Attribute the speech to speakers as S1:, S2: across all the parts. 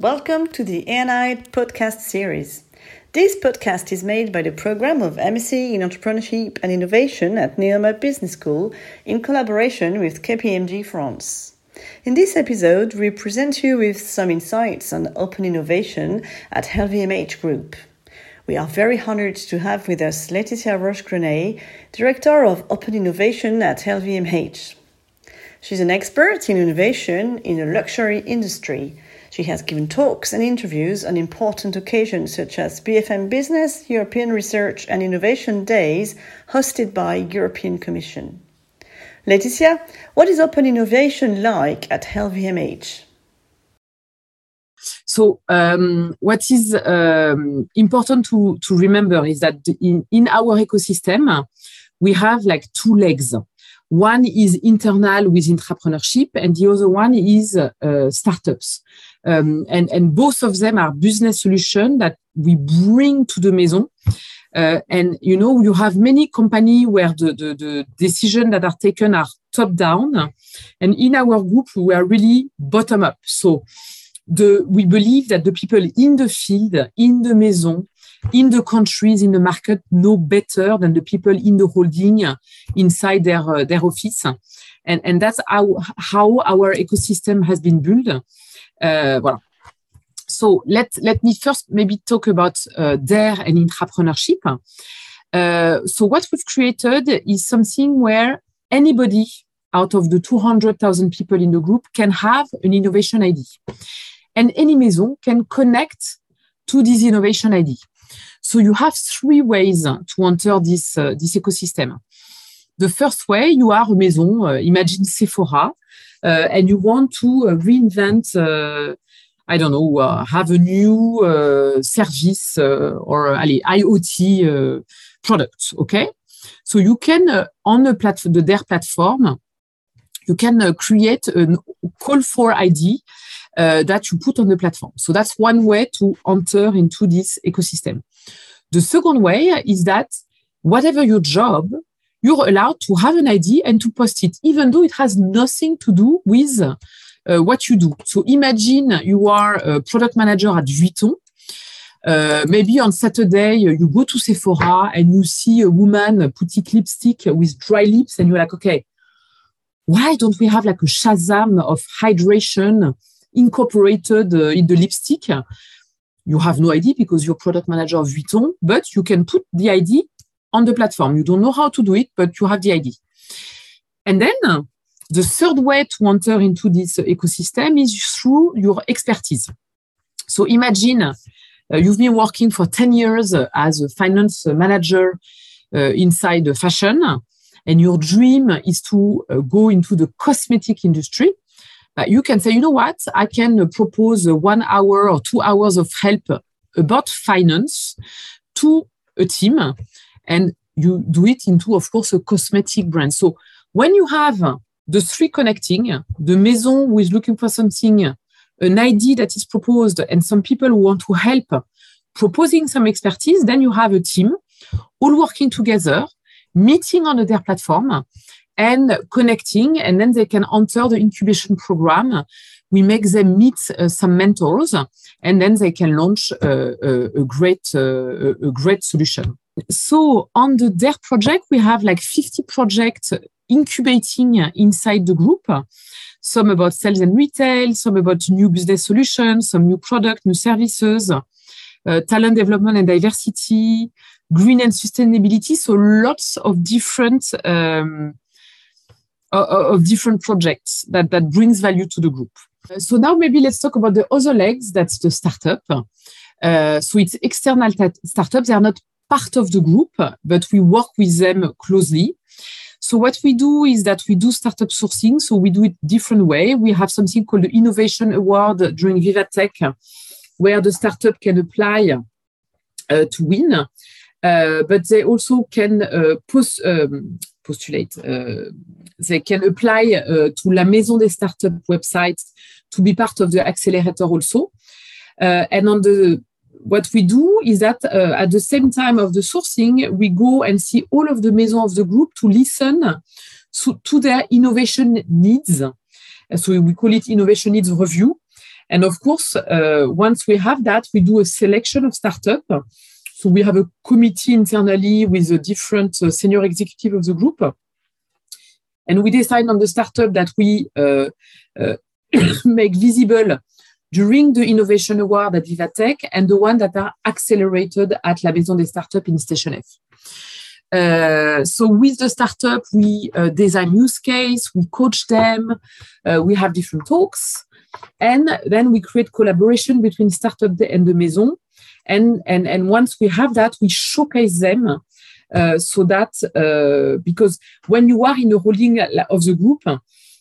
S1: Welcome to the E&I podcast series. This podcast is made by the program of MSc in Entrepreneurship and Innovation at Neoma Business School in collaboration with KPMG France. In this episode, we present you with some insights on open innovation at LVMH Group. We are very honored to have with us Laetitia Roche Grenet, Director of Open Innovation at LVMH. She's an expert in innovation in the luxury industry. She has given talks and interviews on important occasions such as BFM Business, European Research and Innovation Days hosted by European Commission. Laetitia, what is open innovation like at LVMH?
S2: So, um, what is um, important to, to remember is that in, in our ecosystem, we have like two legs. One is internal with entrepreneurship, and the other one is uh, startups. Um, and, and both of them are business solutions that we bring to the maison. Uh, and you know, you have many companies where the, the, the decisions that are taken are top down. And in our group, we are really bottom up. So the, we believe that the people in the field, in the maison, in the countries, in the market, know better than the people in the holding inside their, uh, their office. And, and that's how, how our ecosystem has been built. Uh, voilà. So let, let me first maybe talk about uh, DARE and entrepreneurship. Uh, so what we've created is something where anybody out of the 200,000 people in the group can have an innovation ID. And any maison can connect to this innovation ID. So you have three ways to enter this, uh, this ecosystem. The first way, you are a maison, uh, imagine Sephora, uh, and you want to uh, reinvent uh, I don't know, uh, have a new uh, service uh, or allez, IoT product. Okay, so you can on the platform, the DARE platform, you can create a call for ID that you put on the platform. So that's one way to enter into this ecosystem. The second way is that whatever your job, you're allowed to have an ID and to post it, even though it has nothing to do with uh, what you do. So imagine you are a product manager at Vuitton. Uh, maybe on Saturday, you go to Sephora and you see a woman putting lipstick with dry lips, and you're like, okay, why don't we have like a Shazam of hydration incorporated uh, in the lipstick? You have no idea because you're product manager of Vuitton, but you can put the ID on the platform. You don't know how to do it, but you have the ID. And then uh, the third way to enter into this ecosystem is through your expertise. So imagine uh, you've been working for 10 years as a finance manager uh, inside the fashion, and your dream is to uh, go into the cosmetic industry. Uh, you can say, you know what, I can propose one hour or two hours of help about finance to a team and you do it into, of course, a cosmetic brand. So when you have the three connecting, the maison who is looking for something, an idea that is proposed, and some people who want to help proposing some expertise, then you have a team all working together, meeting on their platform and connecting, and then they can enter the incubation program. We make them meet uh, some mentors, and then they can launch uh, a, a, great, uh, a great solution. So on the DARE project, we have like 50 projects incubating inside the group. Some about sales and retail, some about new business solutions, some new product, new services, uh, talent development and diversity, green and sustainability. So lots of different um, of different projects that that brings value to the group. Uh, so now maybe let's talk about the other legs. That's the startup. Uh, so it's external startups. They are not part of the group, but we work with them closely. So what we do is that we do startup sourcing. So we do it different way. We have something called the Innovation Award during Vivatech, where the startup can apply uh, to win. Uh, but they also can uh, post, um, postulate. They can apply uh, to La Maison des Startups website to be part of the accelerator also. Uh, and on the what we do is that uh, at the same time of the sourcing, we go and see all of the maisons of the group to listen to, to their innovation needs. So we call it innovation needs review. And of course, uh, once we have that, we do a selection of startup. So we have a committee internally with the different uh, senior executive of the group. And we decide on the startup that we uh, uh make visible during the Innovation Award at Vivatech and the one that are accelerated at La Maison des Startups in Station F. Uh, so with the startup, we uh, design use case, we coach them, uh, we have different talks, and then we create collaboration between startup and the maison. And, and, and once we have that, we showcase them uh, so that uh, because when you are in the holding of the group,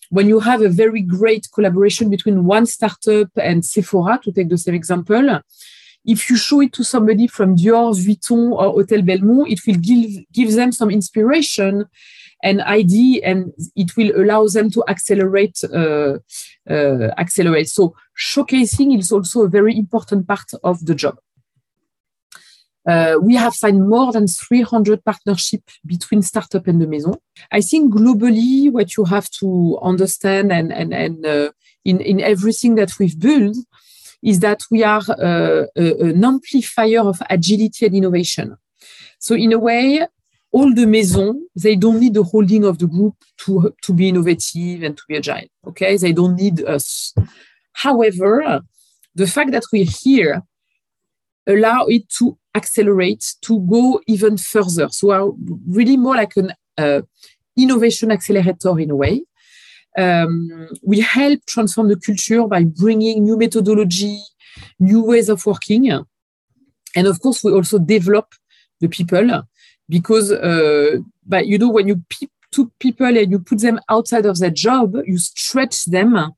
S2: when you have a very great collaboration between one startup and Sephora, to take the same example, if you show it to somebody from Dior, Vuitton, or Hotel Belmond, it will give, give them some inspiration and idea, and it will allow them to accelerate. Uh, uh, accelerate. So showcasing is also a very important part of the job. Uh, we have signed more than 300 partnerships between startup and the maison. I think globally, what you have to understand and, and, and uh, in, in everything that we've built is that we are uh, an amplifier of agility and innovation. So in a way, all the maison, they don't need the holding of the group to, to be innovative and to be agile. Okay, they don't need us. However, the fact that we're here allow it to accelerate, to go even further. So are really more like an uh, innovation accelerator in a way. Um, we help transform the culture by bringing new methodology, new ways of working. And of course, we also develop the people because, uh, but you know, when you pe- people and you put them outside of their job, you stretch them,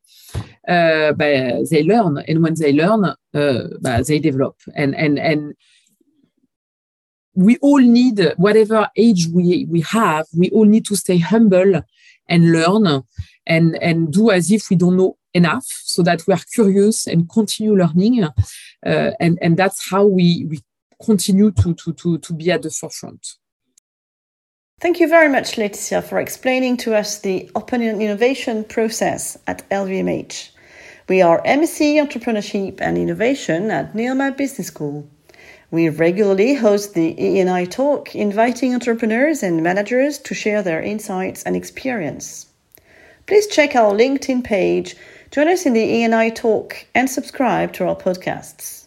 S2: uh, but they learn. And when they learn, uh, they develop. And, and, and we all need, whatever age we, we have, we all need to stay humble and learn and, and do as if we don't know enough so that we are curious and continue learning. Uh, and, and that's how we, we continue to, to, to, to be at the forefront.
S1: Thank you very much, Laetitia, for explaining to us the open innovation process at LVMH. We are MSc Entrepreneurship and Innovation at Neoma Business School. We regularly host the E&I Talk, inviting entrepreneurs and managers to share their insights and experience. Please check our LinkedIn page, join us in the E&I Talk, and subscribe to our podcasts.